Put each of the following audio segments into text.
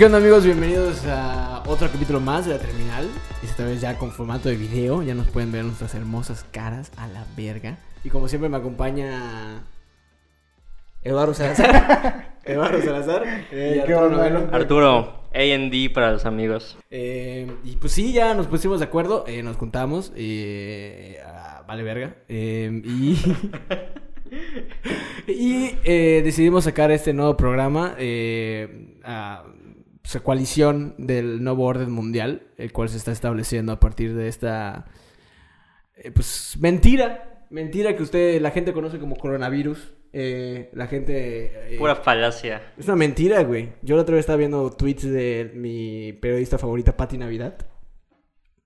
¿qué onda amigos? Bienvenidos a otro capítulo más de la terminal. Esta vez ya con formato de video. Ya nos pueden ver nuestras hermosas caras a la verga. Y como siempre me acompaña Eduardo Salazar. Eduardo Salazar. Eh, y ¿qué Arturo onda? Arturo, AD para los amigos. Eh, y pues sí, ya nos pusimos de acuerdo. eh, nos juntamos. ah, vale verga. eh, y... y eh, decidimos sacar este nuevo programa. Eh, a- pues, a coalición del nuevo orden mundial. El cual se está estableciendo a partir de esta... eh, pues mentira. Mentira que usted, la gente conoce como coronavirus. Eh, la gente... eh, Pura falacia. es una mentira, güey. Yo la otra vez estaba viendo tweets de mi periodista favorita, Patti Navidad.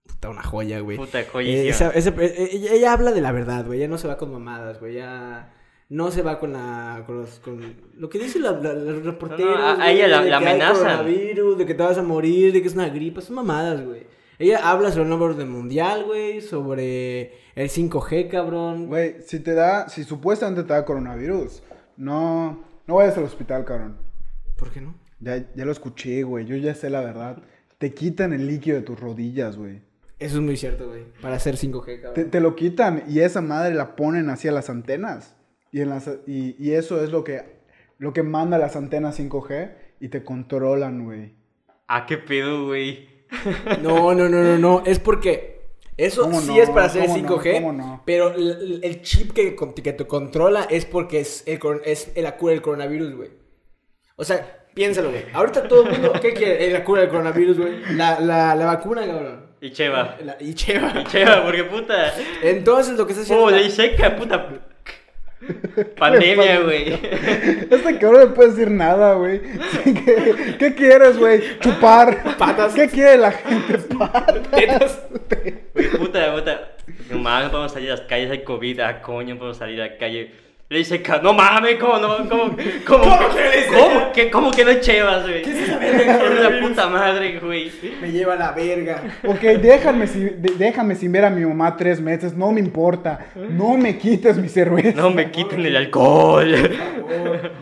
Puta, una joya, güey. Puta Eh, esa- eh, ella, ella habla de la verdad, güey. Ella no se va con mamadas, güey. Ella no se va con la... Con, los- con lo que dicen la- la- los reporteros, No, no, a- a güey, ella la- de la que hay amenazan. coronavirus, de que te vas a morir, de que es una gripa. Son mamadas, güey. Ella habla sobre el nuevo orden mundial, güey. Sobre el 5G, cabrón. Güey, si te da, si supuestamente te da coronavirus, no, no vayas al hospital, cabrón. ¿Por qué no? Ya, ya lo escuché, güey, yo ya sé la verdad. Te quitan el líquido de tus rodillas, güey. Eso es muy cierto, güey. Para hacer 5G, cabrón. Te, te lo quitan y esa madre la ponen hacia las antenas. Y, en las, y, y eso es lo que, lo que manda las antenas 5G y te controlan, güey. Ah, qué pedo, güey. No, no, no, no, no. Es porque eso ¿Cómo sí no? es para hacer ¿Cómo no? 5G. ¿Cómo no? Pero el, el chip que, que te controla es porque es, el, coron- es la cura del coronavirus, güey. O sea, piénsalo, güey. Ahorita todo el mundo, ¿qué quiere? La cura del coronavirus, güey. La, la, la vacuna, cabrón. Y Cheva. La- y cheva. Y Cheva, porque puta. Entonces lo que está haciendo. Oh, la- ley seca, puta. Pandemia, güey. Este cabrón no me puede decir nada, güey. ¿Qué, qué quieres, güey? Chupar. Patas. ¿Qué quiere la gente? Patas. tetas. Güey, puta, puta. No mames, no podemos salir a las calles, hay COVID. Ah, coño, no podemos salir a la calle. Ley seca. No mames, ¿cómo no? ¿Cómo, cómo, ¿Cómo que? ¿Cómo que, cómo que no Chevas, güey? ¿Qué es esa verga, Es una puta madre, güey. Me lleva a la verga. Ok, déjame sin, déjame sin ver a mi mamá tres meses, no me importa. No me quites mi cerveza. No me quiten el alcohol. favor.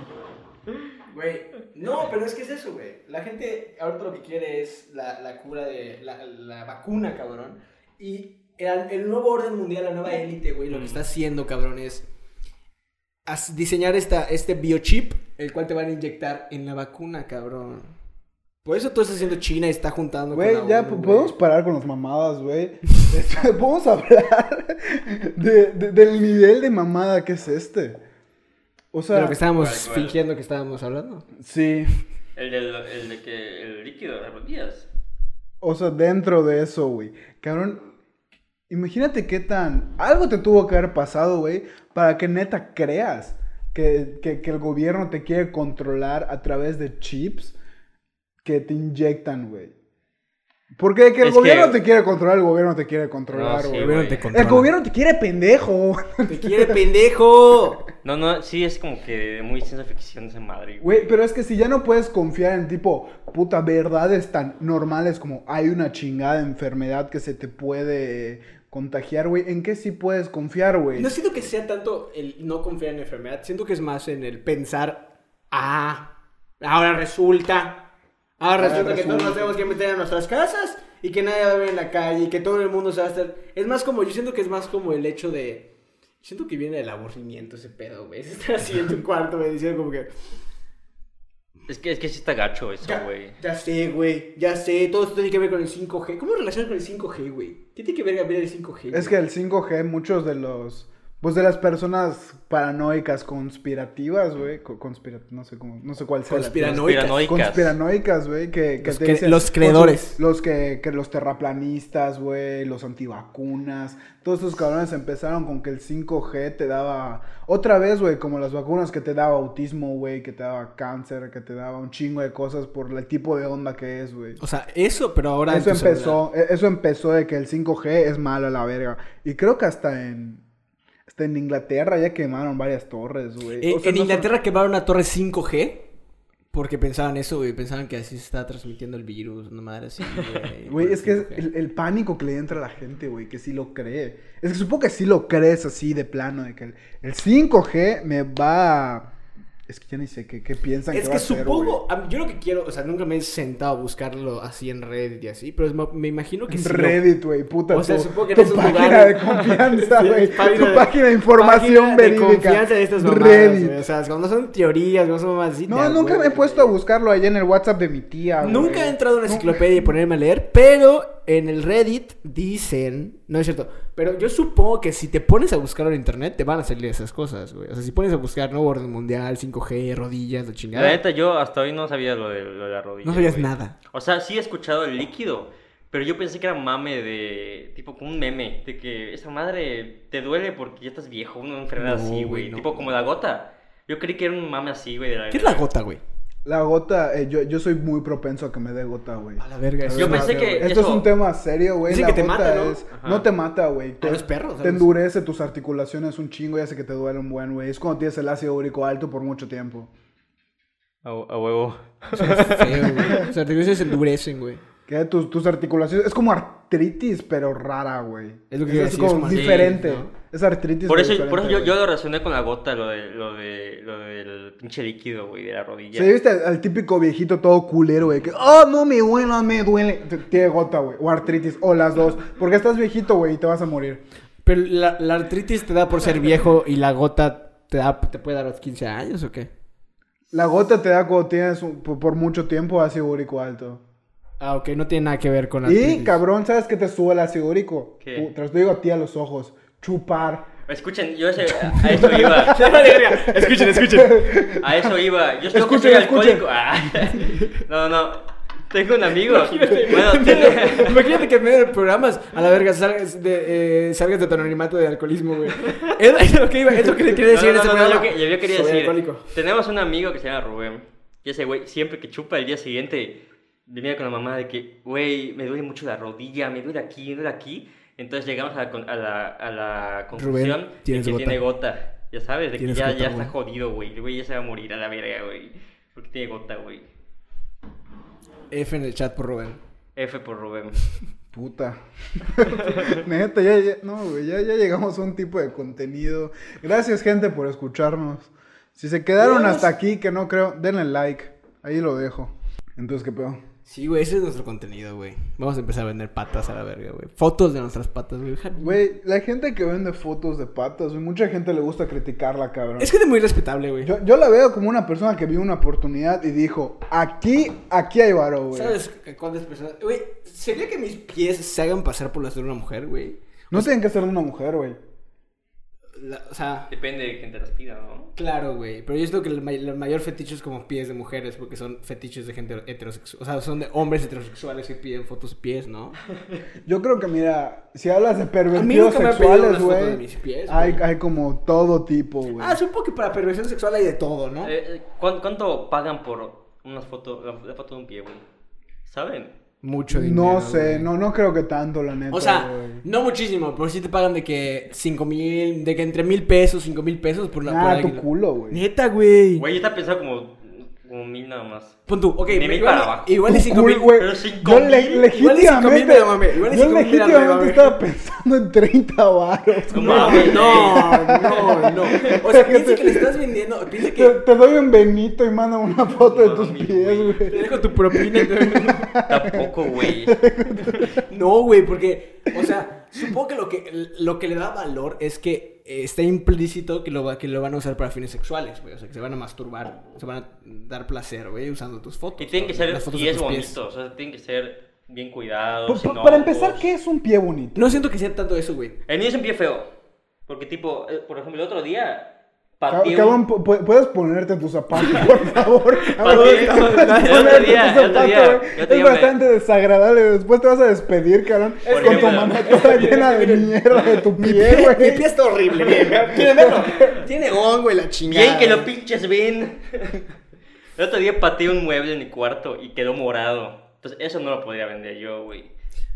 Güey, no, pero es que es eso, güey. La gente ahorita lo que quiere es la, la cura de la, la vacuna, cabrón. Y el, el nuevo orden mundial, la nueva élite, güey, lo que está haciendo, cabrón, es diseñar esta, este biochip, el cual te van a inyectar en la vacuna, cabrón. Por eso todo está haciendo China y está juntando Güey, con la ya ONU, podemos parar con las mamadas, güey. Este, Podemos hablar de- de- del nivel de mamada que es este. O De sea, lo que estábamos ¿Cuál, cuál? fingiendo que estábamos hablando. sí. El, del, el de que el líquido de las rodillas. O sea, dentro de eso, güey. Cabrón, imagínate qué tan... Algo te tuvo que haber pasado, güey, para que neta creas que, que- que el gobierno te quiere controlar a través de chips que te inyectan, güey. Porque que el Es gobierno que- te quiere controlar, el gobierno te quiere controlar, No, sí, güey. El gobierno güey. te controla. el gobierno te quiere pendejo. te quiere, pendejo. No, no, sí es como que muy ciencia ficción esa madre, Güey, pero es que si ya no puedes confiar en tipo, puta, verdades tan normales como hay una chingada enfermedad que se te puede contagiar, güey, ¿en qué sí puedes confiar, güey? No siento que sea tanto el no confiar en la enfermedad, siento que es más en el pensar, ah, ahora resulta, ahora Ahora resulta que todos nos tenemos que meter a nuestras casas y que nadie va a ver en la calle y que todo el mundo se va a estar... Es más como, yo siento que es más como el hecho de... Siento que viene del aburrimiento ese pedo, güey. Se está así en tu cuarto, güey, diciendo como que... Es que, es que sí está gacho eso, Ya, güey. ya sé, güey, ya sé, todo esto tiene que ver con el 5G. ¿Cómo relacionas con el 5G, güey? ¿Qué tiene que ver ver el 5G? Es que el 5G, muchos de los, pues de las personas paranoicas conspirativas, güey, co- conspira- no sé cómo, no sé cuál sea. Conspiranoicas. Conspiranoicas. Conspiranoicas, güey, que, que Los te cre- dicen- los creedores. Los que, que los terraplanistas, güey, los antivacunas, todos estos cabrones empezaron con que el 5G te daba, otra vez, güey, como las vacunas que te daba autismo, güey, que te daba cáncer, que te daba un chingo de cosas por el tipo de onda que es, güey. O sea, eso, pero ahora... Eso celular. empezó, e- eso empezó de que el 5G es malo a la verga. Y creo que hasta en, hasta en Inglaterra ya quemaron varias torres, güey. O sea, en no son- Inglaterra quemaron una torre 5G porque pensaban eso, güey. Pensaban que así se está transmitiendo el virus, una madre así, güey. Güey, es que es 5G. el, el pánico que le entra a la gente, güey, que sí lo cree. Es que supongo que sí lo crees así de plano, de que el, el 5G me va a Es que ya ni sé qué, qué piensan Es que, que va a supongo, a mí- yo lo que quiero, o sea, nunca me he sentado a buscarlo así en Reddit y así, pero es me imagino que sí lo- Reddit, güey, puta. O sea, tu, supongo que en tu esos página lugares- de confianza, güey. tu de- página de información página de verídica. confianza de estas mamadas, Reddit. güey, O sea, cuando son teorías, no son más. No, nunca me he puesto a güey. buscarlo allá en el WhatsApp de mi tía. Nunca he entrado a una enciclopedia y ponerme a leer, pero en el Reddit dicen, no es cierto, pero yo supongo que si te pones a buscarlo en internet te van a salir esas cosas, güey. O sea, si pones a buscar nuevo orden mundial, 5G, rodillas, la La chingada. neta, yo hasta hoy no sabía lo de, lo de la rodilla. No sabías güey. nada. O sea, sí he escuchado el líquido, pero yo pensé que era mame de. Tipo, como un meme. De que esa madre te duele porque ya estás viejo, una enfermedad No, así, güey, güey. no. Tipo, como la gota. Yo creí que era un mame así, güey. de la- ¿Qué es la gota, güey? La gota, eh, yo, yo soy muy propenso a que me dé gota, güey. A la verga. eso Yo es pensé que- Esto es eso- un tema serio, güey. La que te gota mata, ¿no? es- Ajá. No te mata, güey. Te, los perros, te ¿sabes? endurece tus articulaciones un chingo y hace que te duele un buen, güey. Es cuando tienes el ácido úrico alto por mucho tiempo. A, a huevo. Feo, güey. Los articulaciones se endurecen, güey. Que tus, tus articulaciones... Es como artritis, pero rara, güey. Es lo que es, es decir, es como artritis, diferente. ¿no? Es artritis Por eso, por eso yo, yo lo relacioné con la gota, lo, de, lo, de, lo del pinche líquido, güey, de la rodilla. Sí, viste al, al típico viejito todo culero, güey, que, oh, no me duele, no me duele. Tiene gota, güey, o artritis, o las dos. Porque estás viejito, güey, y te vas a morir. Pero la, la artritis te da por ser viejo y la gota te, da, te puede dar a los 15 años o qué? La gota te da cuando tienes un- por, por mucho tiempo ácido úrico alto. Ah, ok, no tiene nada que ver con la Y, artritis. cabrón, ¿sabes qué te sube el ácido úrico? ¿Qué? Te lo digo a ti a los ojos. Chupar. Escuchen, yo ese, a eso iba. escuchen, escuchen. A eso iba. Yo soy, Escuchen, soy escuchen. alcohólico. Ah. No, no. Tengo un amigo. Bueno, tiene... Imagínate que en medio de programas, a la verga, salgas de, eh, salgas de tu anonimato de alcoholismo, güey. Es, es lo que iba, es lo que le quería decir No, en no, ese no, programa. yo, que- yo quería Soy decir. alcohólico. Tenemos un amigo que se llama Rubén. Y ese güey, siempre que chupa el día siguiente, venía con la mamá de que, güey, me duele mucho la rodilla, me duele aquí, me duele aquí. Entonces llegamos a la, a la, a la conclusión de que gota. tiene gota. Ya sabes, de que ya, gota, ya está jodido, güey. El güey ya se va a morir a la verga, güey. Porque tiene gota, güey. F en el chat por Rubén. F por Rubén. Puta. Neta, ya, ya, no, güey, ya, ya llegamos a un tipo de contenido. Gracias, gente, por escucharnos. Si se quedaron hasta aquí, que no creo, denle like. Ahí lo dejo. Entonces, ¿qué pedo? Sí, güey, ese es nuestro contenido, güey. Vamos a empezar a vender patas a la verga, güey. Fotos de nuestras patas, güey. Güey, la gente que vende fotos de patas, güey, mucha gente le gusta criticarla, cabrón. Es gente muy respetable, güey. Yo, yo la veo como una persona que vio una oportunidad y dijo, aquí, aquí hay varo, güey. ¿Sabes cuántas personas? Güey, ¿sería que mis pies se hagan pasar por las de una mujer, güey? No tienen que ser de una mujer, güey. La- o sea, Depende de quién te las pida, ¿no? claro, güey. Pero yo siento que el, el mayor fetiche es como pies de mujeres, porque son fetiches de gente heterosexual. O sea, son de hombres heterosexuales que piden fotos pies, ¿no? Yo creo que, mira, si hablas de pervertidos sexuales, güey, hay, hay como todo tipo, güey. Ah, supongo que para perversión sexual hay de todo, ¿no? Eh, eh, ¿cuán- ¿Cuánto pagan por una foto, la, la foto de un pie, güey? ¿Saben? Mucho dinero. no sé, güey. no, no creo que tanto, la neta, O sea, güey. no muchísimo, pero sí te pagan de que 5 mil, de que entre mil pesos, 5 mil pesos por la por Ah, tu culo, güey. Neta, güey. Güey, yo estaba pensando como, como mil nada más. Pon tú, ok, De mil igual, para abajo. igual y Tu 5 culo, mil. güey. pero cinco Yo mil. le- Igual y cinco mil legítimamente, igual yo cinco mil la legítimamente estaba pensando en 30 varos. No mames. No, no, no. O sea, piensa que le estás vendiendo. Piensa que te doy un Benito y manda una foto de tus Mami, pies, güey. te dejo tu propina. Tampoco, güey. No, güey, porque, o sea, supongo que lo que, lo que le da valor es que eh, está implícito que lo, va- que lo van a usar para fines sexuales, güey. O sea, que se van a masturbar, se van a dar placer, güey, usando tus fotos. Y tienen que ser Las fotos de pies tus bonitos, o sea, tienen que ser bien cuidados. Sin pa- para empezar. ¿qué es un pie bonito? No siento que sea tanto eso, güey. El mío es un pie feo. Porque, tipo, eh, por ejemplo, el otro día. Cabrón, pu- pu- ¿puedes ponerte tus zapatos, por favor? Es bastante desagradable. Después te vas a despedir, cabrón, Por con tu mano toda llena de mierda de tu pie, Mi güey. pie está horrible, bien. ¿Quieren verlo? Tiene hongo y la chingada. Bien que lo pinches ven. El otro día pateé un mueble en mi cuarto y quedó morado. Entonces, eso no lo podría vender yo, güey.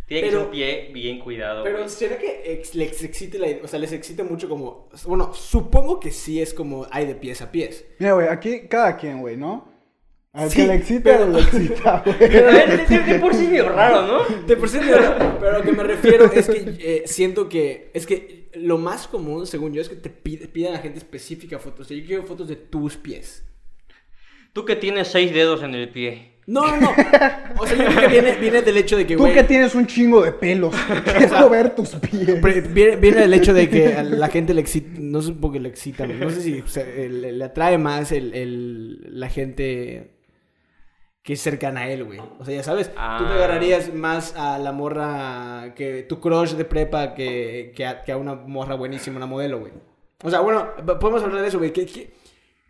Tiene que ser Pero- un pie bien cuidado, Pero güey. ¿será que ex- les excite la O sea, les excite mucho como... Bueno, supongo que sí es como hay de pies a pies. Mira, güey, aquí cada quien, güey, ¿no? Al Sí, que le excita, pero- le excita, A güey. ver, de, de- de por sí medio raro, ¿no? De por sí, pero pero a lo que me refiero es que eh, siento que... Es que lo más común, según yo, es que te pide- pidan a gente específica fotos. O sea, yo quiero fotos de tus pies. Tú que tienes seis dedos en el pie. No, no, no. O sea, yo creo que viene, viene del hecho de que, Tú güey. que tienes un chingo de pelos. Quiero ver tus pies. pre- Viene, viene del hecho de que a la gente le excita, no sé por qué le excita, no sé si o sea, le, le atrae más el, el- la gente que es cercana a él, güey. O sea, ya sabes, tú te Ah. agarrarías más a la morra que tu crush de prepa que, que, a, que a una morra buenísima, una modelo, güey. O sea, bueno, podemos hablar de eso, güey. ¿Qué- qué-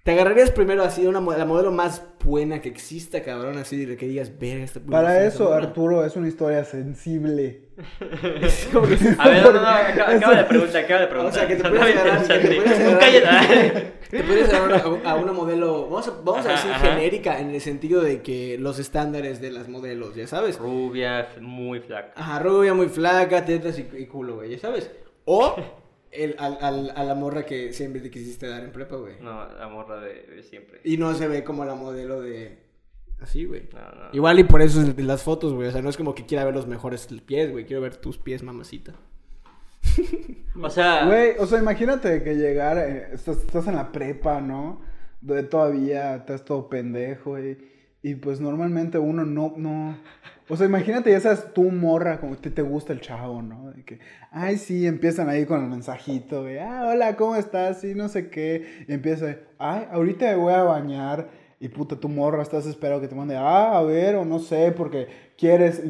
Te agarrarías primero así a una, la modelo más buena que exista, cabrón, así de que digas, verga, esta Para eso, morra". Arturo, es una historia sensible. Es como que- A ver, no, no, no, acaba, acaba de preguntar, acaba de preguntar. O sea, que te puedes agarrar, que te interesante. puedes agarrar- Cállate. Te puedes agarrar a, a una modelo, vamos a, vamos a decir ajá. genérica, en el sentido de que los estándares de las modelos, ya sabes. Rubia, muy flaca. Ajá, rubia, muy flaca, tetas y, y culo, güey, ya sabes. O el, al, al- a la morra que siempre te quisiste dar en prepa, güey. No, la morra de, de siempre. Y no se ve como la modelo de... Así, güey. No, no. Igual y por eso es de las fotos, güey. O sea, no es como que quiera ver los mejores pies, güey. Quiero ver tus pies, mamacita. O sea, Güey, o sea, imagínate que llegar, eh, estás, estás en la prepa, ¿no? De todavía estás todo pendejo, güey. Y pues normalmente uno no, no. O sea, imagínate, ya sabes, tú morra, como que te gusta el chavo, ¿no? De que, ay, sí, empiezan ahí con el mensajito, güey. Ah, hola, ¿cómo estás? Sí, no sé qué. Y empieza, ay, ahorita me voy a bañar. Y puta, tu morra, estás esperando que te mande, ah, a ver, o no sé, porque quieres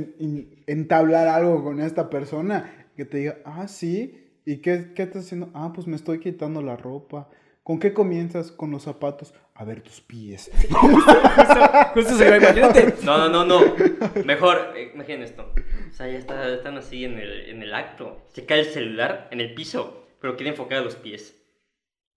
entablar algo con esta persona. Que te diga, ah, sí. ¿Y qué, qué estás haciendo? Ah, pues me estoy quitando la ropa. ¿Con qué comienzas? Con los zapatos. A ver tus pies. Justo se ve, imagínate. no, no, no, no. Mejor, eh, imaginen esto. O sea, ya está- están así en el, en el acto. Se cae el celular en el piso, pero quiere enfocar a los pies.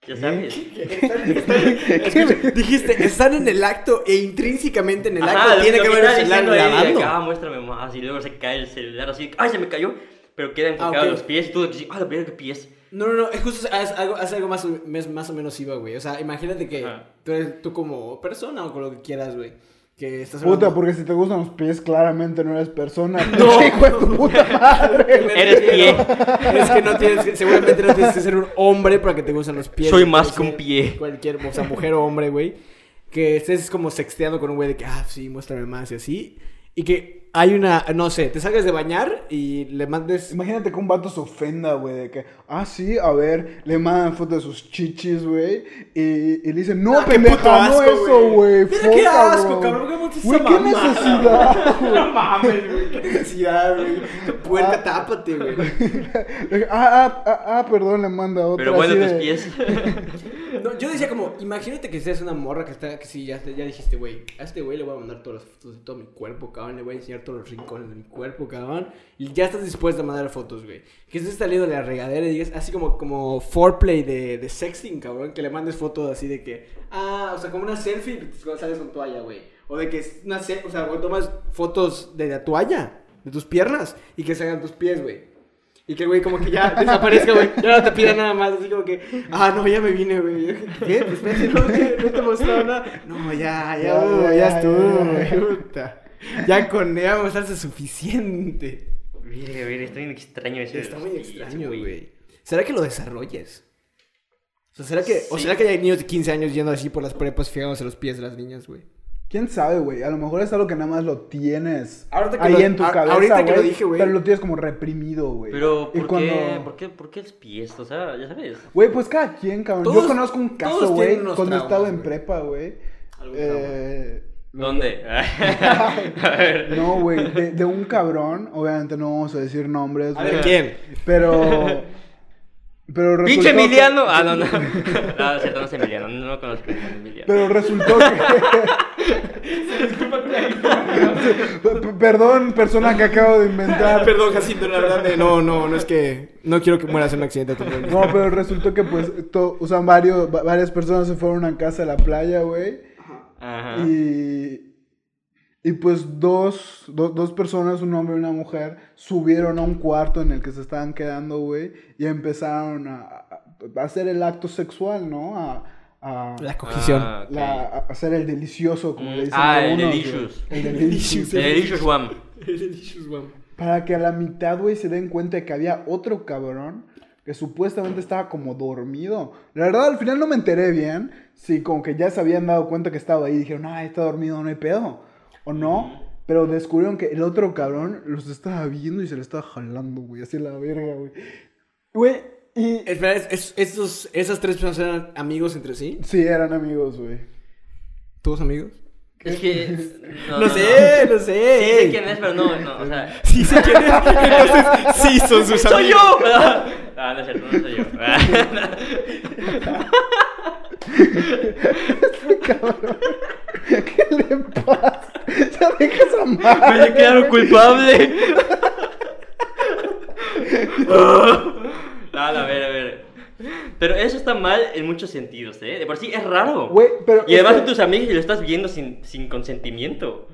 Ya sabes. Escucha, dijiste, están en el acto e intrínsecamente en el Ajá, acto lo- tiene lo que ver el celular grabando. Ah, muéstrame más. Y luego se cae el celular así. ¡Ay, se me cayó! Pero queda enfocado ok. a los pies y tú dices, ¡ah, la verga, qué pies! No, no, no, es justo es algo, es algo más, más o menos iba, güey. O sea, imagínate que tú, eres, tú como persona o con lo que quieras, güey. Que estás Puta, hablando- porque si te gustan los pies, claramente no eres persona. No. hijo de tu puta madre. Eres pie. Es que no tienes que, seguramente no tienes que ser un hombre para que te gusten los pies. Soy más que un pie. Cualquier, o sea, mujer o hombre, güey. Que estés como sexteando con un güey de que, ah, sí, muéstrame más y así. Y que hay una, no sé, te salgas de bañar y le mandes... Imagínate que un vato se ofenda, güey, de que, ah, sí, a ver, le mandan fotos de sus chichis, güey, y, y le dicen, no, Ah, pendeja, no asco, eso, güey, Mira qué asco, bro". cabrón, ¿qué Güey, qué necesidad, güey. No mames, güey, qué necesidad, güey. Puerca, tápate, güey. ah, ah, ah, ah, perdón, le manda otra Pero bueno, tus de- pies. No, yo decía como, imagínate que seas una morra que está, que sí, ya, ya dijiste, güey, a este güey le voy a mandar todas las fotos de todo mi cuerpo, cabrón, le voy a enseñar todos los rincones de mi cuerpo, cabrón, y ya estás dispuesto a mandar fotos, güey. Que estés saliendo de la regadera y digas, así como, como foreplay de, de sexting, cabrón, que le mandes fotos así de que, ah, o sea, como una selfie cuando sales con toalla, güey. O de que es una se- o sea, güey, tomas fotos de la toalla, de tus piernas, y que se hagan tus pies, güey. Y que el güey como que ya desaparezca, güey. Ya no te pida nada más. Así como que, ah, no, ya me vine, güey. ¿Qué? Pues espérate, no, te- no te mostró nada. No, ya, ya, Ya, uh, ya, ya, ya, estuvo, güey. puta. Ya con ella mostrarse suficiente. Mire, mire, está bien extraño ese. Está muy extraño, güey. ¿Será que lo desarrolles? O sea, ¿será que, o Sí. será que hay niños de 15 años yendo así por las prepas fijándose los pies de las niñas, güey? ¿Quién sabe, güey? A lo mejor es algo que nada más lo tienes Ahorita que ahí lo- en tu a- cabeza, ahorita que lo dije, güey. Pero lo tienes como reprimido, güey. Pero, Y ¿por, cuando- qué, ¿por, qué, ¿por qué los pies? O sea, ya sabes. Güey, pues cada quien, cabrón. Todos- Yo conozco un caso, güey, cuando traumas, estaba en prepa, güey. Eh, ¿Dónde? a ver. no, güey, de, de un cabrón, obviamente no vamos a decir nombres, A güey. ver, ¿quién? Pero. Pero resultó ¡Pinche que- Emiliano! Ah, no, no. No, es cierto, no es Emiliano. No, no conozco a Emiliano. Pero resultó que. Perdón, persona que acabo de inventar. Perdón, Jacinto, la verdad, de- no, no, no es que no quiero que mueras en un accidente. No, pero resultó que pues to- o sea, varios, va- varias personas se fueron a casa a la playa, güey. Ajá. Y, y pues dos, do- dos personas, un hombre y una mujer, subieron a un cuarto en el que se estaban quedando, güey, y empezaron a, a- hacer el acto sexual, ¿no? A, a- La cogición. Ah, la- a hacer el delicioso, como Mm, le dicen ah, el algunos, güey. delicious. El delicious. The Delicious One. Delicious one. Para que a la mitad, güey, se den cuenta de que había otro cabrón que supuestamente estaba como dormido. La verdad, al final no me enteré bien. Si como que ya se habían dado cuenta que estaba ahí y dijeron, ah, está dormido, no hay pedo. O no. Pero descubrieron que el otro cabrón los estaba viendo y se le estaba jalando, güey. Así la verga, güey. Güey, y... Espera, ¿es- es- estos, ¿esas tres personas eran amigos entre sí? Sí, eran amigos, güey. ¿Todos amigos? Es que. No, sé, no sé. Sí sé quién es, pero no, no, o sea. Sí sé quién es. Entonces, sí son sus amigos. ¡Soy yo! Ah, no es cierto, no soy yo. ¿Qué le pasa? Ya deja esa madre. Me declaro culpable. No, a ver, a ver. Pero eso está mal en muchos sentidos, ¿eh? De por sí es raro. Güey, pero y además que- tus amigos y lo estás viendo sin, sin consentimiento.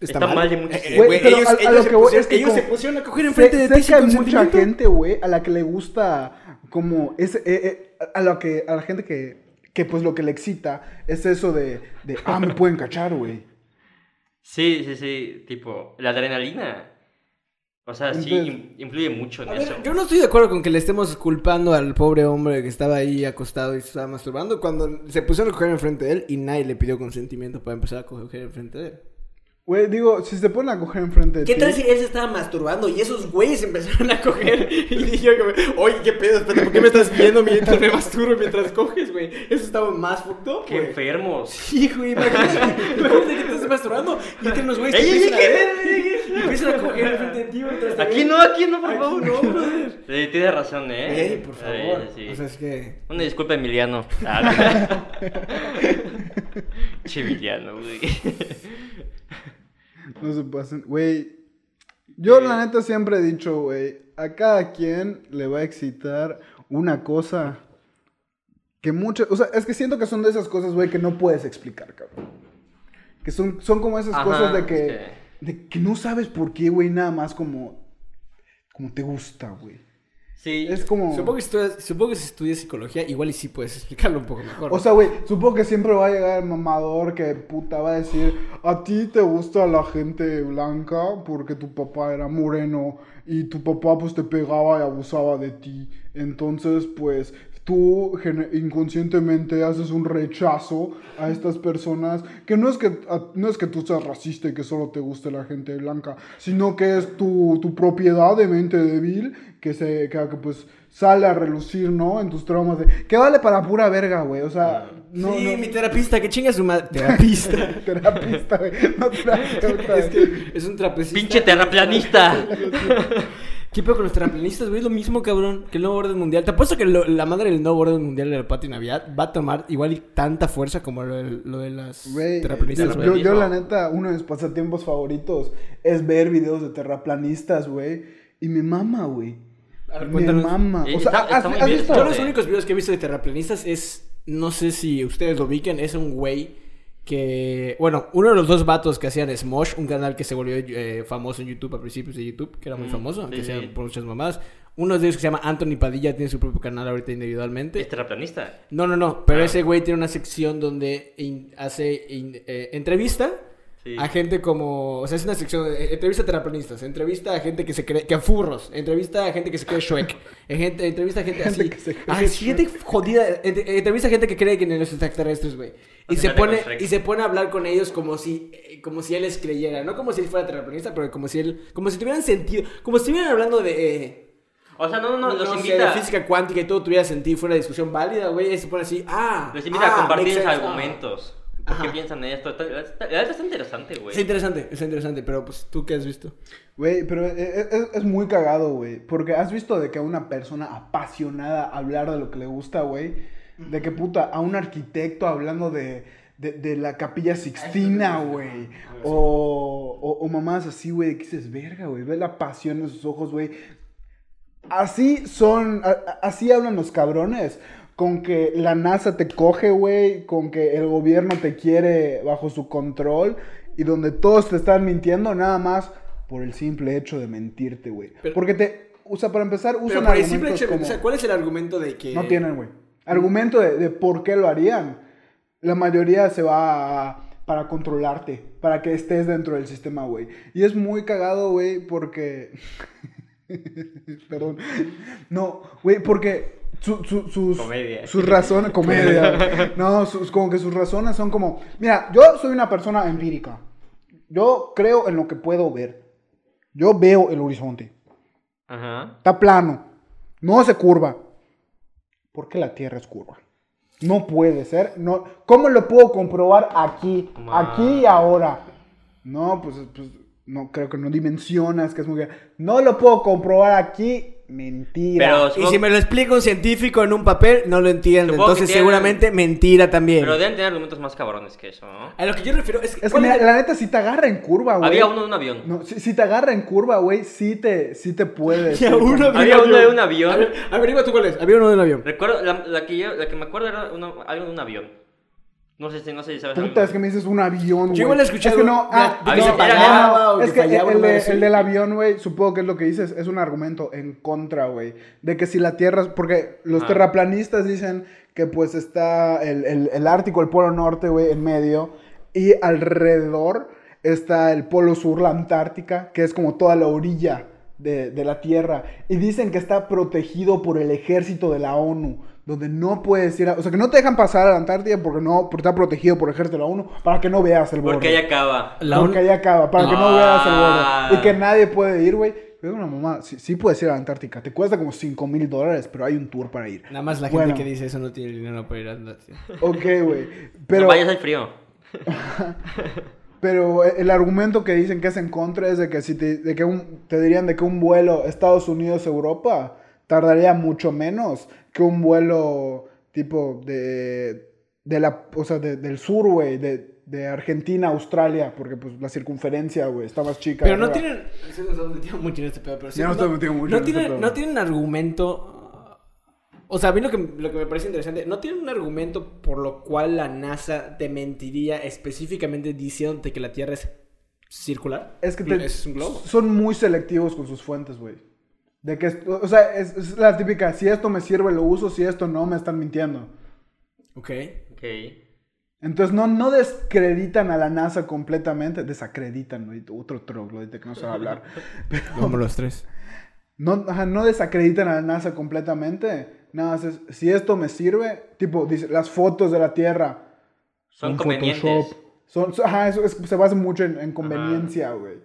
Está mal. Güey, pero ellos, a- a ellos lo se que voy pusieron, es que ellos como- se pusieron a coger enfrente Sé, de sé ti que sin hay mucha gente, güey, a la que le gusta como ese, eh, eh, a lo que a la gente que que pues lo que le excita es eso de, de ah, me pueden cachar, güey. Sí, sí, sí. Tipo, la adrenalina. O sea, sí, Entonces- influye mucho en eso. yo no estoy de acuerdo con que le estemos culpando al pobre hombre que estaba ahí acostado y se estaba masturbando cuando se pusieron a coger enfrente de él y nadie le pidió consentimiento para empezar a coger enfrente de él. Güey, digo, si se ponen a coger enfrente de ¿Qué ti. tal si él se estaba masturbando y esos güeyes empezaron a coger y dijeron, como, oye, qué pedo, espérate, ¿por qué me estás viendo mientras me masturbo mientras coges, güey? Eso estaba más fucked up, ¡Qué güey. enfermos! Sí, güey, imagínate, imagínate que estás masturbando y que los güeyes te ¡Ey, ey, empiezan a ey, ver, empiezan a coger enfrente de ti mientras te Aquí no, aquí no, por Aquí favor. no, brother. Sí, tienes razón, ¿eh? Ey, por favor. Sí. O sea, es que... Una disculpa, Emiliano. Ah, che, Emiliano, güey. No se pasen. Güey, yo la neta siempre he dicho, güey, a cada quien le va a excitar una cosa que muchas... O sea, es que siento que son de esas cosas, güey, que no puedes explicar, cabrón. Que son, son como esas Ajá, cosas de que, de que no sabes por qué, güey, nada más como... Como te gusta, güey. Sí. Es como... Supongo que, si estudias, supongo que si estudias psicología, igual y sí puedes explicarlo un poco mejor. O sea, güey, supongo que siempre va a llegar el mamador que puta va a decir, a ti te gusta la gente blanca porque tu papá era moreno y tu papá pues te pegaba y abusaba de ti. Entonces, pues tú inconscientemente haces un rechazo a estas personas que no es que no es que tú seas racista y que solo te guste la gente blanca, sino que es tu, tu propiedad de mente débil que se que, que, pues sale a relucir, ¿no? En tus traumas de que vale para pura verga, güey. O sea, no sí, no mi terapista, que chinga su madre. Terapista. terapista, güey. No terapeuta. es que es un trapecista. ¡Pinche terraplanista! ¿Qué pedo con los terraplanistas, güey? Lo mismo, cabrón, que el nuevo orden mundial. Te apuesto que lo- la madre del nuevo orden mundial de la Pati Navidad va a tomar igual y tanta fuerza como lo, de- lo de las Güey, terraplanistas, yo, yo, la neta, uno de mis pasatiempos favoritos es ver videos de terraplanistas, güey. Y me mama, güey. Me mama. Eh, O sea, está- los únicos videos que he visto de terraplanistas es, no sé si ustedes lo ubiquen, es un güey que, bueno, uno de los dos vatos que hacían Smosh, un canal que se volvió eh, famoso en YouTube a principios de YouTube, que era muy Mm, famoso, sí, que sí. por muchas mamadas. Uno de ellos que se llama Anthony Padilla tiene su propio canal ahorita individualmente. ¿Es terraplanista? No, no, no, pero Ah. ese güey tiene una sección donde in- hace in- eh, entrevista Sí. a gente como, o sea, es una sección de eh, entrevista a terraplanistas, entrevista a gente que se cree, que a furros, entrevista a gente que se cree Shrek, gente, entrevista a gente, Gente así, que se cree ah, gente jodida, ent- entrevista a gente que cree que en los extraterrestres, güey, y se pone, y se pone a hablar con ellos como si, eh, como si él les creyera, no como si él fuera terraplanista, pero como si él, como si tuvieran sentido, como si estuvieran hablando de, eh, O sea, no, no, no, los no sé, invita, de física cuántica y todo tuviera sentido y fuera una discusión válida, güey, y se pone así, ah, los invita ah, a compartir makes sus ah. argumentos. ¿Por qué piensan en esto? Está, está- la verdad está interesante, güey. Está interesante, está interesante, pero pues tú qué has visto. Güey, pero e- e- es, es muy cagado, güey. Porque has visto de que a una persona apasionada hablar de lo que le gusta, güey. De que puta, a un arquitecto hablando de, de, de la capilla Sixtina, güey. O, o, o mamás así, güey, que dices, verga, güey. Ve la pasión en sus ojos, güey. Así son, a- así hablan los cabrones. Con que la NASA te coge, güey. Con que el gobierno te quiere bajo su control. Y donde todos te están mintiendo, nada más por el simple hecho de mentirte, güey. Pero- Porque te, o sea, para empezar, Pero usan por el simple argumentos hecho, como... o sea, ¿cuál es el argumento de que No tienen, güey. Argumento de, de por qué lo harían. La mayoría se va a- para controlarte, para que estés dentro del sistema, güey. Y es muy cagado, güey, porque... Perdón. No, güey, porque su- su- sus, Comedia. sus razones, comedia. No, sus, como que sus razones son como, mira, yo soy una persona empírica. Yo creo en lo que puedo ver. Yo veo el horizonte. Ajá. Está plano. No se curva. ¿Por qué la Tierra es curva? No puede ser. No. ¿Cómo lo puedo comprobar aquí? Ma. Aquí y ahora. No, pues, pues, no creo que no dimensionas, que es muy... No lo puedo comprobar aquí. Mentira. Pero Y si me lo explica un científico en un papel, no lo entiendo. Supongo Entonces, tienen- seguramente mentira también. Pero deben tener argumentos más cabrones que eso, ¿no? A lo que yo refiero es que. Es que ¿cuál mira, es la neta, si te agarra en curva, güey. Había uno de un avión. No, si, si te agarra en curva, güey, sí te, sí te puede. Ya, uno Había uno de un avión. A ver, averigua tú cuál es. Había uno de un avión. Recuerdo, la, la que yo, la que me acuerdo era uno- algo de un avión. No sé si, no sé si sabes Puta, algo. es que me dices un avión, güey. Yo igual he escuchado Es que no, de- ah, no, se pagaba es que fallaba, el, así. el del avión, güey, supongo que es lo que dices, es un argumento en contra, güey. De que si la Tierra, porque los Ah. terraplanistas dicen que pues está el, el- el Ártico, el Polo Norte, güey, en medio, y alrededor está el Polo Sur, la Antártica, que es como toda la orilla de, de la Tierra. Y dicen que está protegido por el ejército de la ONU. Donde no puedes ir a... O sea, que no te dejan pasar a la Antártida porque no porque está protegido por ejército de la ONU para que no veas el borde. Porque ahí acaba. La Porque un- ahí acaba, para que no veas el Ah. borde. Y que nadie puede ir, güey. Pero una mamá, sí, sí puedes ir a la Antártica. Te cuesta como 5 mil dólares, pero hay un tour para ir. Nada más la Bueno. gente que dice eso no tiene dinero para ir a Antártida. Ok, güey. Pero... Pero, No vayas al frío. pero el argumento que dicen que es en contra es de que si te, de que un, te dirían de que un vuelo Estados Unidos-Europa tardaría mucho menos que un vuelo tipo de, de la, o sea, de- del sur, güey, de, de Argentina, Australia, porque pues la circunferencia, güey, está más chica. Pero no tienen. Se nos hemos metido mucho en este pedo, pero sí, Ya nos hemos metido mucho no en este tienen, pedo. no tienen argumento. O sea, a mí lo que, lo que me parece interesante, no tienen un argumento por lo cual la NASA te mentiría específicamente diciéndote que la Tierra es circular. Es que te- es un globo. son muy selectivos con sus fuentes, güey. De que, es- o sea, es, es la típica, si esto me sirve lo uso, si esto no, me están mintiendo. Ok. Ok. Entonces no, no descreditan a la NASA completamente, desacreditan, otro troglodita que no sabe hablar. Pero Como los tres. no, ajá, no desacreditan a la NASA completamente. Nada más es, si esto me sirve, tipo, dice, las fotos de la Tierra Son un convenientes. Photoshop. Son, son- ajá, eso es- se basa mucho en, en conveniencia, güey.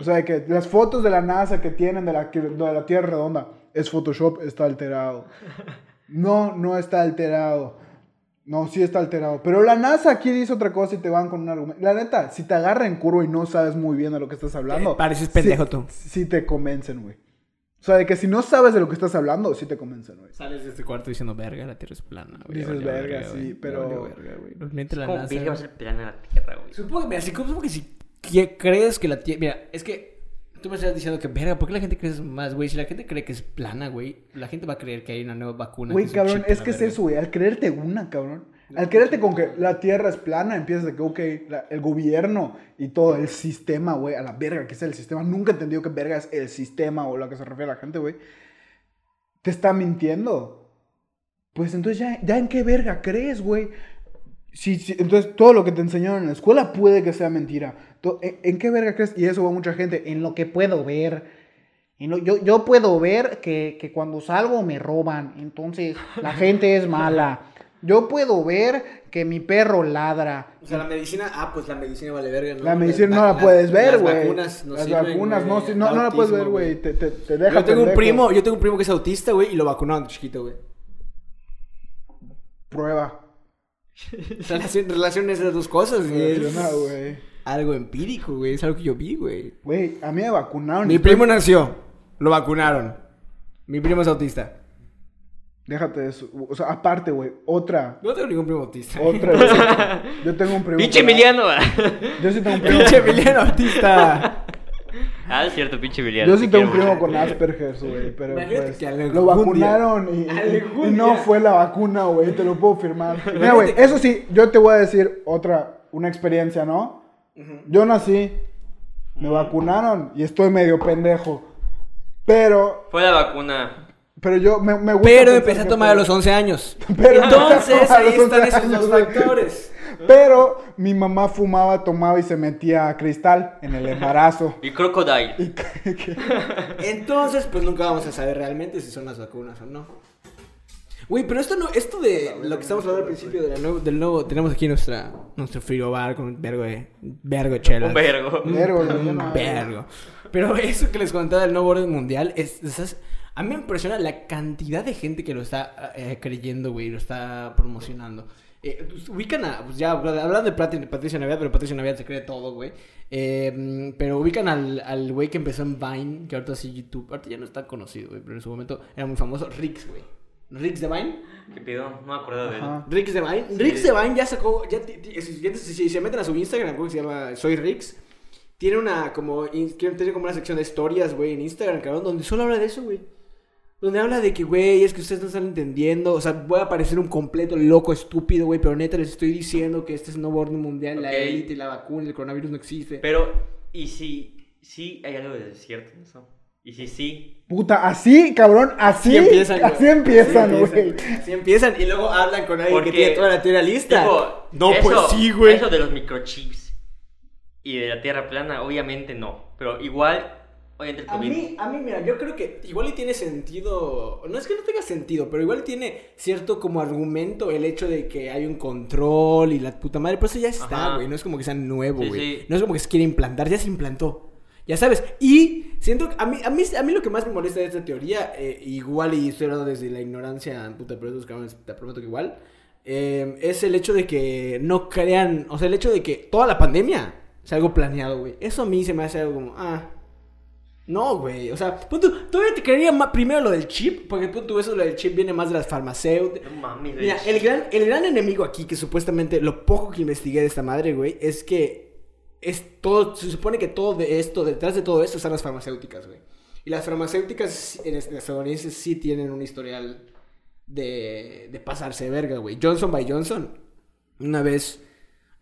O sea, que las fotos de la NASA que tienen de la, de la Tierra redonda es Photoshop, está alterado. No, no está alterado. No, sí está alterado. Pero la NASA aquí dice otra cosa y te van con un argumento. La neta, si te agarra en curva y no sabes muy bien de lo que estás hablando. Eh, pareces pendejo sí- tú. Sí te convencen, güey. O sea, de que si no sabes de lo que estás hablando, sí te convencen, güey. Sales de este cuarto diciendo, verga, la Tierra es plana. güey, Dices, valió verga, sí, güey, pero- verga, güey. Los lentes la ¿Cómo NASA, verga va a güey. ser plana la Tierra, güey? Supongo que, si, supongo que si que- crees que la Tierra... Mira, es que tú me estás diciendo que, verga, ¿por qué la gente cree más, güey? Si la gente cree que es plana, güey, la gente va a creer que hay una nueva vacuna. Güey, cabrón, a es que es eso, güey. Al creerte una, cabrón. Al creerte con que la Tierra es plana, empiezas de que, ok, la- el gobierno y todo, el sistema, güey, a la verga, que es el sistema. Nunca he entendido que verga es el sistema o a lo que se refiere la gente, güey. Te está mintiendo. Pues entonces, ¿ya, ya en qué verga crees, güey? Sí, sí, entonces todo lo que te enseñaron en la escuela puede que sea mentira. ¿En, en qué verga crees? Y eso va mucha gente. En lo que puedo ver. En lo- yo, yo puedo ver que, que cuando salgo me roban. Entonces la gente es mala. Yo puedo ver que mi perro ladra. O sea, la medicina, ah, pues la medicina vale verga, ¿no? La medicina Las no la las- puedes ver, las güey. vacunas no Las sirven, vacunas no, no, no la puedes ver, güey. Te, te, te deja Yo tengo un primo, yo tengo un primo que es autista, güey, y lo vacunaron chiquito, güey. Prueba. Relación, relación esas dos cosas, güey. Es Relaciona, güey. algo empírico, güey. Es algo que yo vi, güey. Güey, a mí me vacunaron. Mi primo nació, lo vacunaron. Mi primo es autista. Déjate de eso. O sea, aparte, güey. Otra. No tengo ningún primo autista. Otra. Yo tengo un primo. ¡Pinche Emiliano! Yo sí tengo un primo. Pinche Emiliano autista. Ah, es cierto, pinche Emiliano. Yo sí te tengo un primo mucho. con Asperger, güey, pero pues, lo vacunaron y, no fue la vacuna, güey, te lo puedo firmar. Mira, güey, eso sí, yo te voy a decir otra, una experiencia, ¿no? Yo nací, me vacunaron y estoy medio pendejo, pero, Fue la vacuna. pero yo me, me gusta Pero empecé a tomar a los 11 años. Pero Entonces, ahí están 11 esos dos factores. Pero mi mamá fumaba, tomaba y se metía cristal en el embarazo. Y Crocodile. Y Entonces, pues nunca vamos a saber realmente si son las vacunas o no. Güey, pero esto no, esto de lo que estamos hablando al principio de la nuevo- del nuevo, tenemos aquí nuestra, nuestro frigobar con un vergo de, vergo de chelas. Un vergo. Vergo, güey, yo Un vergo. Pero eso que les contaba del nuevo orden mundial, es, es- a mí me impresiona la cantidad de gente que lo está eh, creyendo, güey, lo está promocionando. Eh, pues, ubican a, pues ya hablando de Patricia Navidad, pero Patricia Navidad se cree todo, güey. Eh, pero ubican al, al güey que empezó en Vine, que ahorita sí YouTube, ahorita ya no está conocido, güey, pero en su momento era muy famoso, Rix, güey. Rix de Vine. ¿Qué pido? No me acuerdo de él. Ajá. Rix de Vine. Rix de Vine ya sacó. Ya, si, se meten a su Instagram, creo que se llama Soy Rix. Tiene una como. Tiene como una sección de historias, güey, en Instagram, cabrón, donde solo habla de eso, güey. Donde habla de que, güey, es que ustedes no están entendiendo. O sea, voy a parecer un completo loco, estúpido, güey, pero neta les estoy diciendo que este es un nuevo orden mundial, la Ok. élite, la vacuna, el coronavirus no existe. Pero, ¿y si sí hay algo de cierto en eso? ¿Y si sí? Puta, así, cabrón, así. Así empiezan, güey. Así empiezan, Así güey. empiezan. Así empiezan y luego hablan con alguien Porque, que tiene toda la teoría lista. Tipo, no, eso- pues sí, güey. Eso de los microchips y de la tierra plana, obviamente no. Pero igual, obviamente el A mí, a mí, mira, yo creo que igual y tiene sentido, no es que no tenga sentido, pero igual tiene cierto como argumento el hecho de que hay un control y la puta madre, pero eso ya está, güey, no es como que sea nuevo, güey, sí. no es como que se quiere implantar, ya se implantó, ya sabes, y siento, que a mí, a mí, a mí lo que más me molesta de esta teoría, eh, igual y estoy hablando desde la ignorancia, puta, pero esos cabrones, te prometo que igual, eh, es el hecho de que no crean, o sea, el hecho de que toda la pandemia es algo planeado, güey, eso a mí se me hace algo como, ah... No, güey. O sea, pon tú, todavía te creería más primero lo del chip, porque pon tú eso, lo del chip viene más de las farmacéuticas. No mames, Mira, el gran, el gran enemigo aquí, que supuestamente lo poco que investigué de esta madre, güey, es que es todo, se supone que todo de esto, detrás de todo esto están las farmacéuticas, güey. Y las farmacéuticas en est- estadounidenses sí tienen un historial de, de pasarse de verga, güey. Johnson by Johnson, una vez,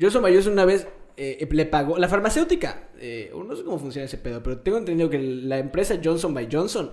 Johnson by Johnson una vez eh, le pagó, la farmacéutica, eh, no sé cómo funciona ese pedo, pero tengo entendido que la empresa Johnson by Johnson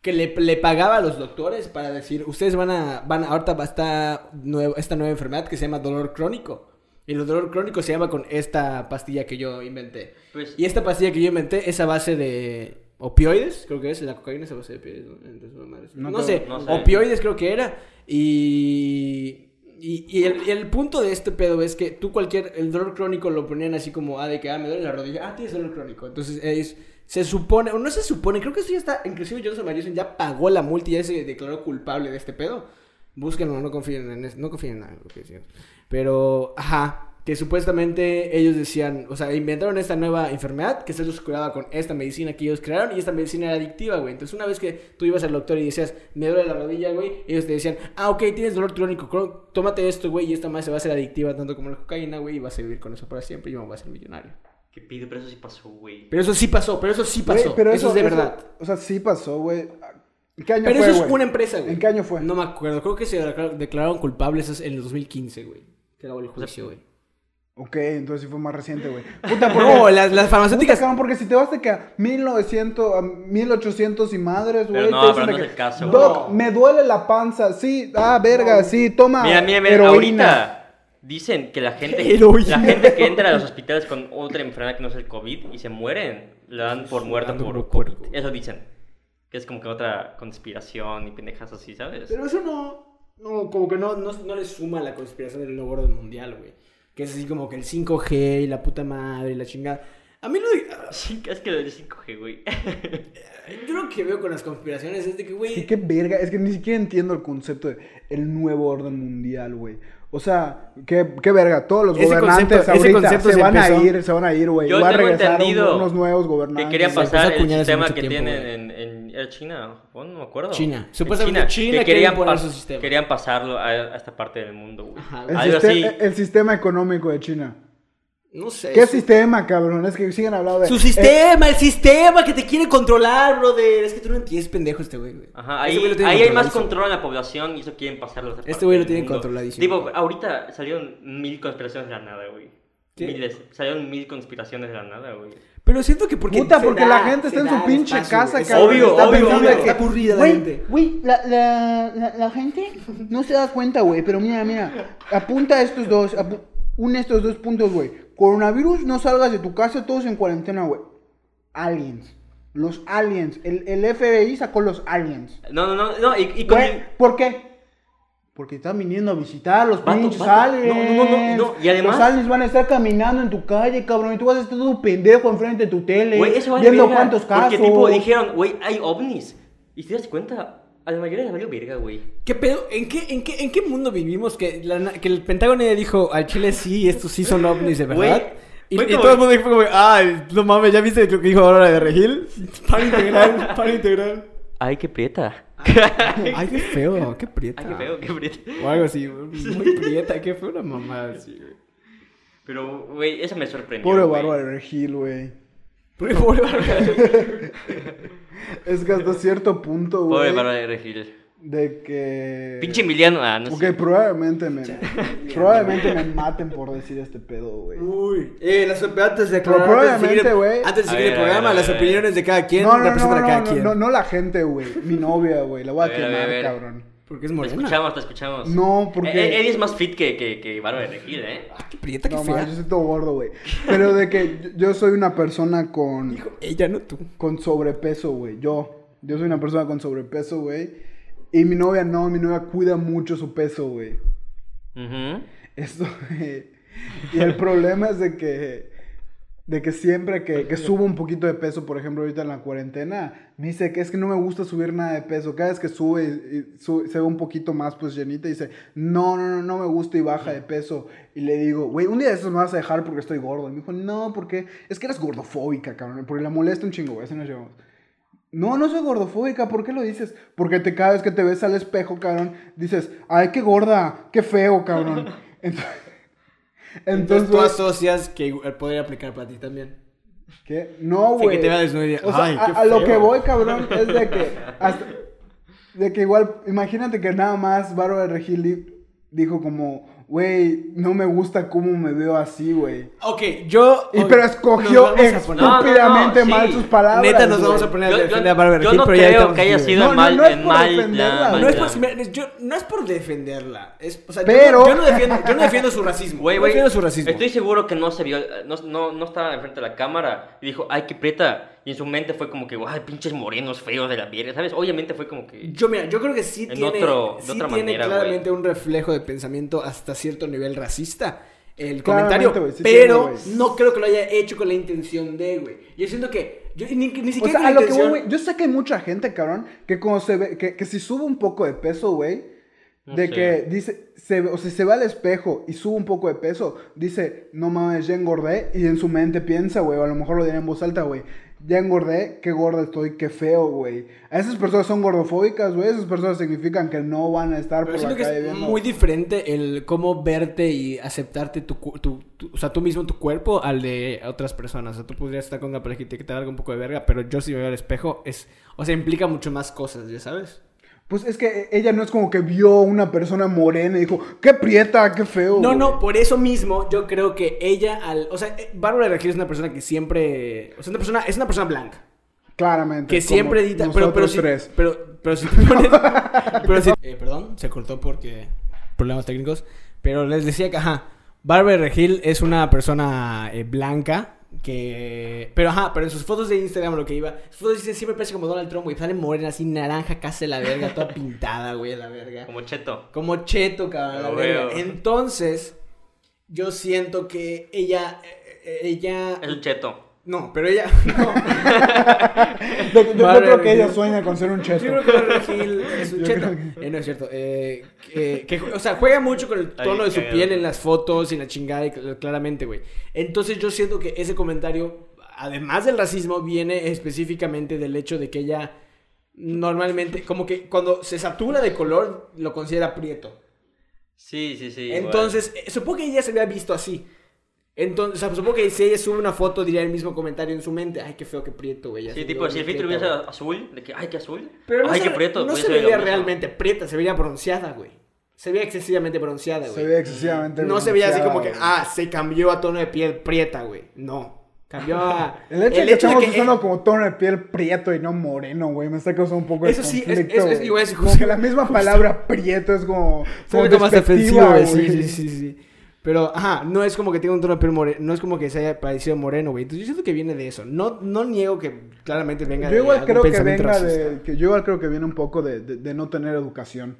que le, le pagaba a los doctores para decir, ustedes van a, van, ahorita va a estar nuevo- esta nueva enfermedad que se llama dolor crónico. Y el dolor crónico se llama con esta pastilla que yo inventé. Pues, Y esta pastilla que yo inventé es a base de opioides, creo que es, la cocaína es a base de opioides. ¿no? Entonces, no mames. No No, te- sé, no sé. opioides creo que era. Y... Y, y el, el punto de este pedo es que tú cualquier, el dolor crónico lo ponían así como, ah, de que, ah, me duele la rodilla, ah, tienes dolor crónico. Entonces, es, se supone, o no se supone, creo que eso ya está, inclusive Johnson Johnson ya pagó la multa y ya se declaró culpable de este pedo. Búsquenlo, no confíen en eso, no confíen en nada, lo que. Pero, ajá, que supuestamente ellos decían, o sea, inventaron esta nueva enfermedad que se los curaba con esta medicina que ellos crearon y esta medicina era adictiva, güey. Entonces, una vez que tú ibas al doctor y decías, me duele la rodilla, güey, ellos te decían, ah, ok, tienes dolor crónico, tómate esto, güey, y esta más se va a hacer adictiva tanto como la cocaína, güey, y vas a vivir con eso para siempre y me voy a ser millonario. ¿qué pido? Pero eso sí pasó, güey. Pero eso sí pasó, pero eso sí pasó. Pero eso, es de verdad. O sea, sí pasó, güey. ¿En qué año Pero fue, eso es una empresa, güey. ¿En qué año fue? No me acuerdo, creo que se declar- declararon culpables en el 2015, güey. Que acabó el juicio, güey. Ok, entonces sí fue más reciente, güey. Puta, porque... No, las, las Puta, farmacéuticas. cabrón, porque si te vas de que a 1900, a 1800 y madres, güey. Pero no, te dicen pero de no es que, el caso, Doc, güey. me duele la panza, sí, ah, verga, sí, toma Mira, mira, mira, heroína. ahorita dicen que la gente, Heroína. la gente que entra a los hospitales con otra enfermedad que no es el COVID y se mueren, le dan por muerto Dando por por COVID. muerto. Eso dicen. Que es como que otra conspiración y pendejas así, ¿sabes? Pero eso no. No, como que no, no, no le suma a la conspiración del nuevo orden mundial, güey. Que es así como que el 5G y la puta madre y la chingada. A mí lo de. Sí, es que lo del 5G, güey. Yo lo que veo con las conspiraciones es de que, güey. Sí, qué verga, es que ni siquiera entiendo el concepto de el nuevo orden mundial, güey. O sea, qué, qué verga, todos los Ese gobernantes concepto- ese ahorita concepto se, se van a ir, se van a ir, güey. Yo Va a regresar entendido unos nuevos Que gobernantes. querían se empezó a pasar el sistema que tiempo, tienen en, en ¿era China, Japón, no me acuerdo. China. En Supuestamente China que quiere querían, su sistema. querían pasarlo a, a esta parte del mundo, güey. El, así. el sistema económico de China. No sé. ¿Qué su- sistema, cabrón? Es que siguen hablando de... Su eh, sistema, el sistema que te quiere controlar, brother. Es que tú no entiendes, pendejo, este güey, güey. Ajá, Ese ahí, hay más control en la población y eso quieren pasarlo a Este güey lo tiene controladísimo. Tipo, ahorita salieron mil conspiraciones de la nada, güey. ¿Qué? Miles. Salieron mil conspiraciones de la nada, güey. Pero siento que porque. Puta, porque da- la gente está en su pinche espacio, casa, güey. cabrón. Obvio, Está obvio, pensando obvio. que- Está aburrida la Güey, gente. Güey, la, la, la, la gente no se da cuenta, güey. Pero mira, mira. Apunta estos dos. apu- une estos dos puntos, güey. Coronavirus, no salgas de tu casa, todos en cuarentena, güey. Aliens. Los aliens. El, el FBI sacó los aliens. No, no, no, no, y, y con... Güey, ¿por qué? Porque están viniendo a visitar los Vato, pinches vato. aliens. No, no, no, no, y además- Los aliens van a estar caminando en tu calle, cabrón. Y tú vas a estar todo pendejo enfrente de tu tele. Güey, eso vale viendo cuántos casos. Porque tipo dijeron, güey, hay ovnis. Y te das cuenta, a la mayoría le valió verga, güey. ¿Qué pedo? ¿En qué, en qué, en qué mundo vivimos que, la que el Pentágono ya dijo al Chile sí, estos sí son ovnis de verdad? Güey, y, fue todo el mundo dijo como, ah, no mames, ¿ya viste lo que dijo ahora de Regil? Para integral, para integral. Ay, qué prieta. Ay, qué feo, qué prieta. Ay, qué feo, qué prieta. O algo así, muy prieta, qué feo una mamada así, güey. Pero, güey, eso me sorprendió. Bárbara de Regil, güey. Pobre Bárbara. Es que hasta cierto punto, güey. Pobre Bárbara de Regil. De que. Pinche Emiliano, ah, no Ok, sé. probablemente me. probablemente me maten por decir este pedo, güey. Uy, eh, las antes de Pero probablemente, güey. Antes de seguir el ver, a ver, programa, a ver, las opiniones de cada quien No, no, no, representan no, a cada no, quien. no, no la gente, güey. Mi novia, güey. La voy a, A ver, a ver, quemar, a ver. cabrón. Porque es Te morena. escuchamos, te escuchamos. No, porque- Eh, eh, Eddie es más fit que, que, que Bárbara de Regil, ¿eh? Ah, qué prieta, qué No, fea. man, yo soy todo gordo, güey. Pero de que yo- soy una persona con. Dijo, ella, no tú. con sobrepeso, güey. Yo. Yo soy una persona con sobrepeso, güey. Y mi novia no, mi novia cuida mucho su peso, güey. Ujú. Esto, güey. Y el problema es de que. De que siempre que, que subo un poquito de peso, por ejemplo, ahorita en la cuarentena, me dice que es que no me gusta subir nada de peso. Cada vez que sube y, y su- se ve un poquito más, pues llenita, dice, no, no, no, no me gusta y baja de peso. Y le digo, güey, un día de estos me vas a dejar porque estoy gordo. Y me dijo, no, porque es que eres gordofóbica, cabrón. Porque la molesta un chingo, güey, así nos llevamos. No, no soy gordofóbica, ¿por qué lo dices? Porque te, cada vez que te ves al espejo, cabrón, dices, ay, qué gorda, qué feo, cabrón. Entonces, Entonces tú asocias que podría aplicar para ti también. ¿qué? No, güey. O sea, "Ay, a, lo feo". que voy, cabrón, es de que hasta- de que igual, imagínate que nada más Bárbara Regil di- dijo como, güey, no me gusta cómo me veo así, güey. Ok, yo. Y pero escogió No, no, no, estúpidamente sí. mal sus palabras. Neta, nos vamos a poner Yo- a yo- defender a Bárbara yo no pero creo que haya sido en mal, no es por mal defenderla. No es, por, yo- no es por defenderla. Es, o sea, yo Pero- yo, no defiendo, yo no defiendo su racismo. Güey, yo güey, defiendo su racismo. estoy seguro que no se vio, no, no, no estaba enfrente de la cámara y dijo, ay, qué prieta. Y en su mente fue como que, ay, pinches morenos feos de la mierda, ¿sabes? Obviamente fue como que... Yo, mira, yo creo que sí En tiene, otro- sí otra tiene manera, claramente un reflejo de pensamiento hasta cierto nivel racista. El Claramente, comentario, güey, sí pero tiene, güey. no creo que lo haya hecho con la intención de, güey. Yo siento que, yo ni, ni O siquiera sea, a lo la que voy, intención. güey, yo sé que hay mucha gente, cabrón, que cuando se ve, que, que si sube un poco de peso, güey, No de sé. que dice, se, ve- o sea, se va al espejo y sube un poco de peso, dice, no mames, ya engordé, y en su mente piensa, güey, o a lo mejor lo dirá en voz alta, güey, ya engordé, qué gorda estoy, qué feo, güey. A esas personas son gordofóbicas, güey, esas personas significan que no van a estar Pero por siento la que calle es viendo. muy diferente el cómo verte y aceptarte tu, tu, tu- o sea, tú mismo tu cuerpo al de otras personas. O sea, tú podrías estar con una pareja y te te valga un poco de verga, pero yo si me veo al espejo es, o sea, implica mucho más cosas, ¿ya sabes? Pues es que ella no es como que vio una persona morena y dijo, qué prieta, qué feo. No, güey". no, por eso mismo yo creo que ella al, o sea, eh, Bárbara de Regil es una persona que siempre, o sea, una persona es una persona blanca. Claramente. Que siempre edita. Pero, pero, si, tres. pero, pero si te pones. pero si- eh, perdón, se cortó porque. Problemas técnicos. Pero les decía que, ajá. Barbara Regil es una persona eh, blanca. Que. Pero ajá, pero en sus fotos de Instagram lo que iba. Sus fotos dicen siempre parece como Donald Trump, güey. Sale morena así, naranja, casi la verga, toda pintada, güey, la verga. Como cheto. Como cheto, cabrón, la verga. Entonces, yo siento que ella. eh, eh, Ella. Es un cheto. No, pero ella. No. Yo, yo- yo Bárbara creo que ella sueña con ser un cheto. Yo creo que Regil es un Yo cheto. que- Eh, no es cierto. Eh, que- o sea, juega mucho con el Ay, tono de su piel en las fotos y en la chingada, y claramente, güey. Entonces yo siento que ese comentario, además del racismo, viene específicamente del hecho de que ella normalmente, como que cuando se satura de color, lo considera prieto. Sí, sí, sí. Entonces, eh, supongo que ella se había visto así. Entonces, o sea, supongo que si ella sube una foto, diría el mismo comentario en su mente. Ay, qué feo, qué prieto, güey. ya Sí, tipo, si el filtro hubiese güey. azul, de que, ay, qué azul. Pero no ay, se, qué prieto. no pues se lo veía mismo. realmente prieta, se veía bronceada, güey. Se veía excesivamente bronceada, güey. Se ve excesivamente No se veía así como que, ah, se cambió a tono de piel prieta, güey. No. Cambió a. El hecho de que estamos usando como tono de piel prieto y no moreno, güey, me está causando un poco de Eso sí, es- conflicto. es- es- güey. igual es como justo- que la misma palabra prieto es como, como despectiva, defensivo, güey. güey. Sí, sí, sí, sí. Pero, ajá, no es como que tenga un tono de piel moreno, no es como que se haya parecido moreno, güey. Entonces yo siento que viene de eso. No, no niego que claramente venga Yo de igual algún creo que pensamiento venga racista. de, que yo igual creo que viene un poco de, de- de no tener educación,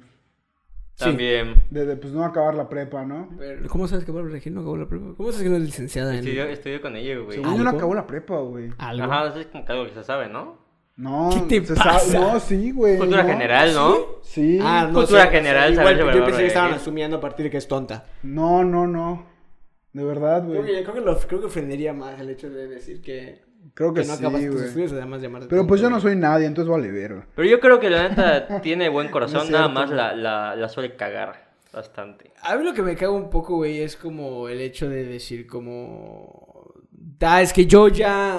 Sí. También. de, de, pues no acabar la prepa, ¿no? Pero, ¿Cómo sabes que Bárbara Regil no acabó la prepa? ¿Cómo sabes que no es licenciada en Estudió, estudió con ella, güey. Según yo no acabó la prepa, güey. Ajá, eso es como que algo que se sabe, ¿no? No, ¿Qué te se pasa? sabe- no, sí, güey. Cultura no. general, ¿no? Sí. Ah, no Cultura general, Igual, ¿sabes? de yo pensé que estaban asumiendo a partir de que es tonta. No, no, no. De verdad, Creo güey. que, creo, que lo, creo que ofendería más el hecho de decir que, Creo que, que no sí, güey. estudios, además de llamarte Pero tonto, pues yo no soy nadie, entonces vale verga. Pero yo creo que la neta tiene buen corazón, No nada más la, la, la suele cagar bastante. A mí lo que me caga un poco, güey, es como el hecho de decir como... Da, es que yo ya...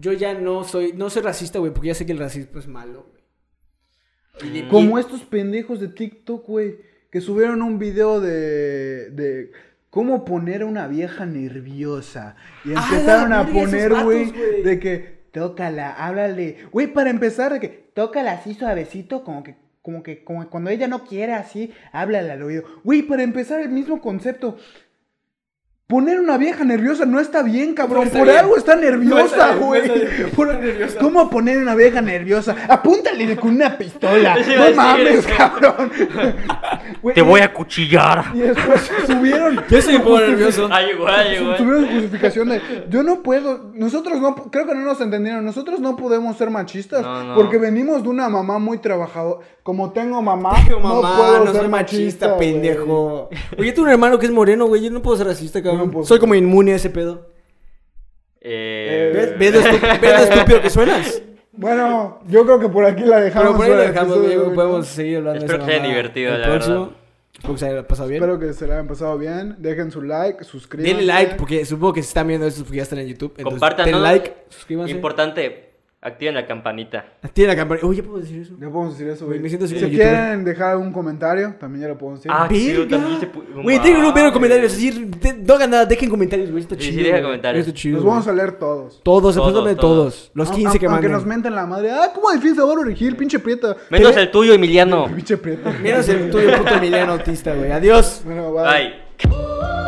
Yo ya no soy... No soy racista, güey, porque ya sé que el racismo es malo, güey. Y- Como estos pendejos de TikTok, güey, que subieron un video de, de cómo poner a una vieja nerviosa. Y ¡Ah, empezaron a poner, güey! de que tócala, háblale. Güey, para empezar, de que tócala así suavecito, como que, como que, como cuando ella no quiere así, háblale al oído. Güey, para empezar, el mismo concepto. Poner una vieja nerviosa no está bien, cabrón. No está Por bien. algo está nerviosa, no güey. Por-. ¿Cómo poner una vieja nerviosa? Apúntale con una pistola. No mames, cabrón. Te voy a cuchillar. Y después subieron. Yo soy un poco nervioso. Ah, igual, igual. Tuvieron justificación de yo no puedo, nosotros no, creo que no nos entendieron, nosotros no podemos ser machistas No, no. porque venimos de una mamá muy trabajadora, como tengo mamá, Tengo mamá, no puedo no ser soy machista, pendejo. Oye, tengo un hermano que es moreno, güey. Yo no puedo ser racista, cabrón. Soy como inmune a ese pedo. Eh, ¿Ves, ¿Ves lo, estu- ves lo estúpido que suenas? Bueno, yo creo que por aquí la dejamos. Pero por ahí el dejamos. ¿no? Podemos seguir hablando Espero de que esa sea divertido, el la próximo. verdad. Espero que se haya pasado bien. Espero que se la hayan pasado bien, dejen su like, suscríbanse. Denle like, porque supongo que se están viendo esto porque ya están en YouTube. Entonces, Compartan, denle like, suscríbanse. Importante, activen la campanita. Tiene la campana. Oye, ¿ya puedo decir eso? Ya podemos decir eso, Güey, me siento así si quieren dejar algún comentario, también ya lo podemos decir. Ah, chido, ¡Verga! también se pu- Güey, tengo que ver Mames. comentarios. Es decir, de- no hagan nada, dejen comentarios, güey. Está Sí, sí, chido. deja comentarios. Está chido. Los vamos a leer todos. Todos, Todos, absolutamente todos. todos. Los Aun- 15 que Aunque manden. nos menten la madre. Ah, ¿cómo defiendes a Bárbara Regil? Pinche prieta. Menos el tuyo, Emiliano. Pinche prieta. Menos el tuyo, puto Emiliano autista, güey. Adiós. Bueno, bye. Bye.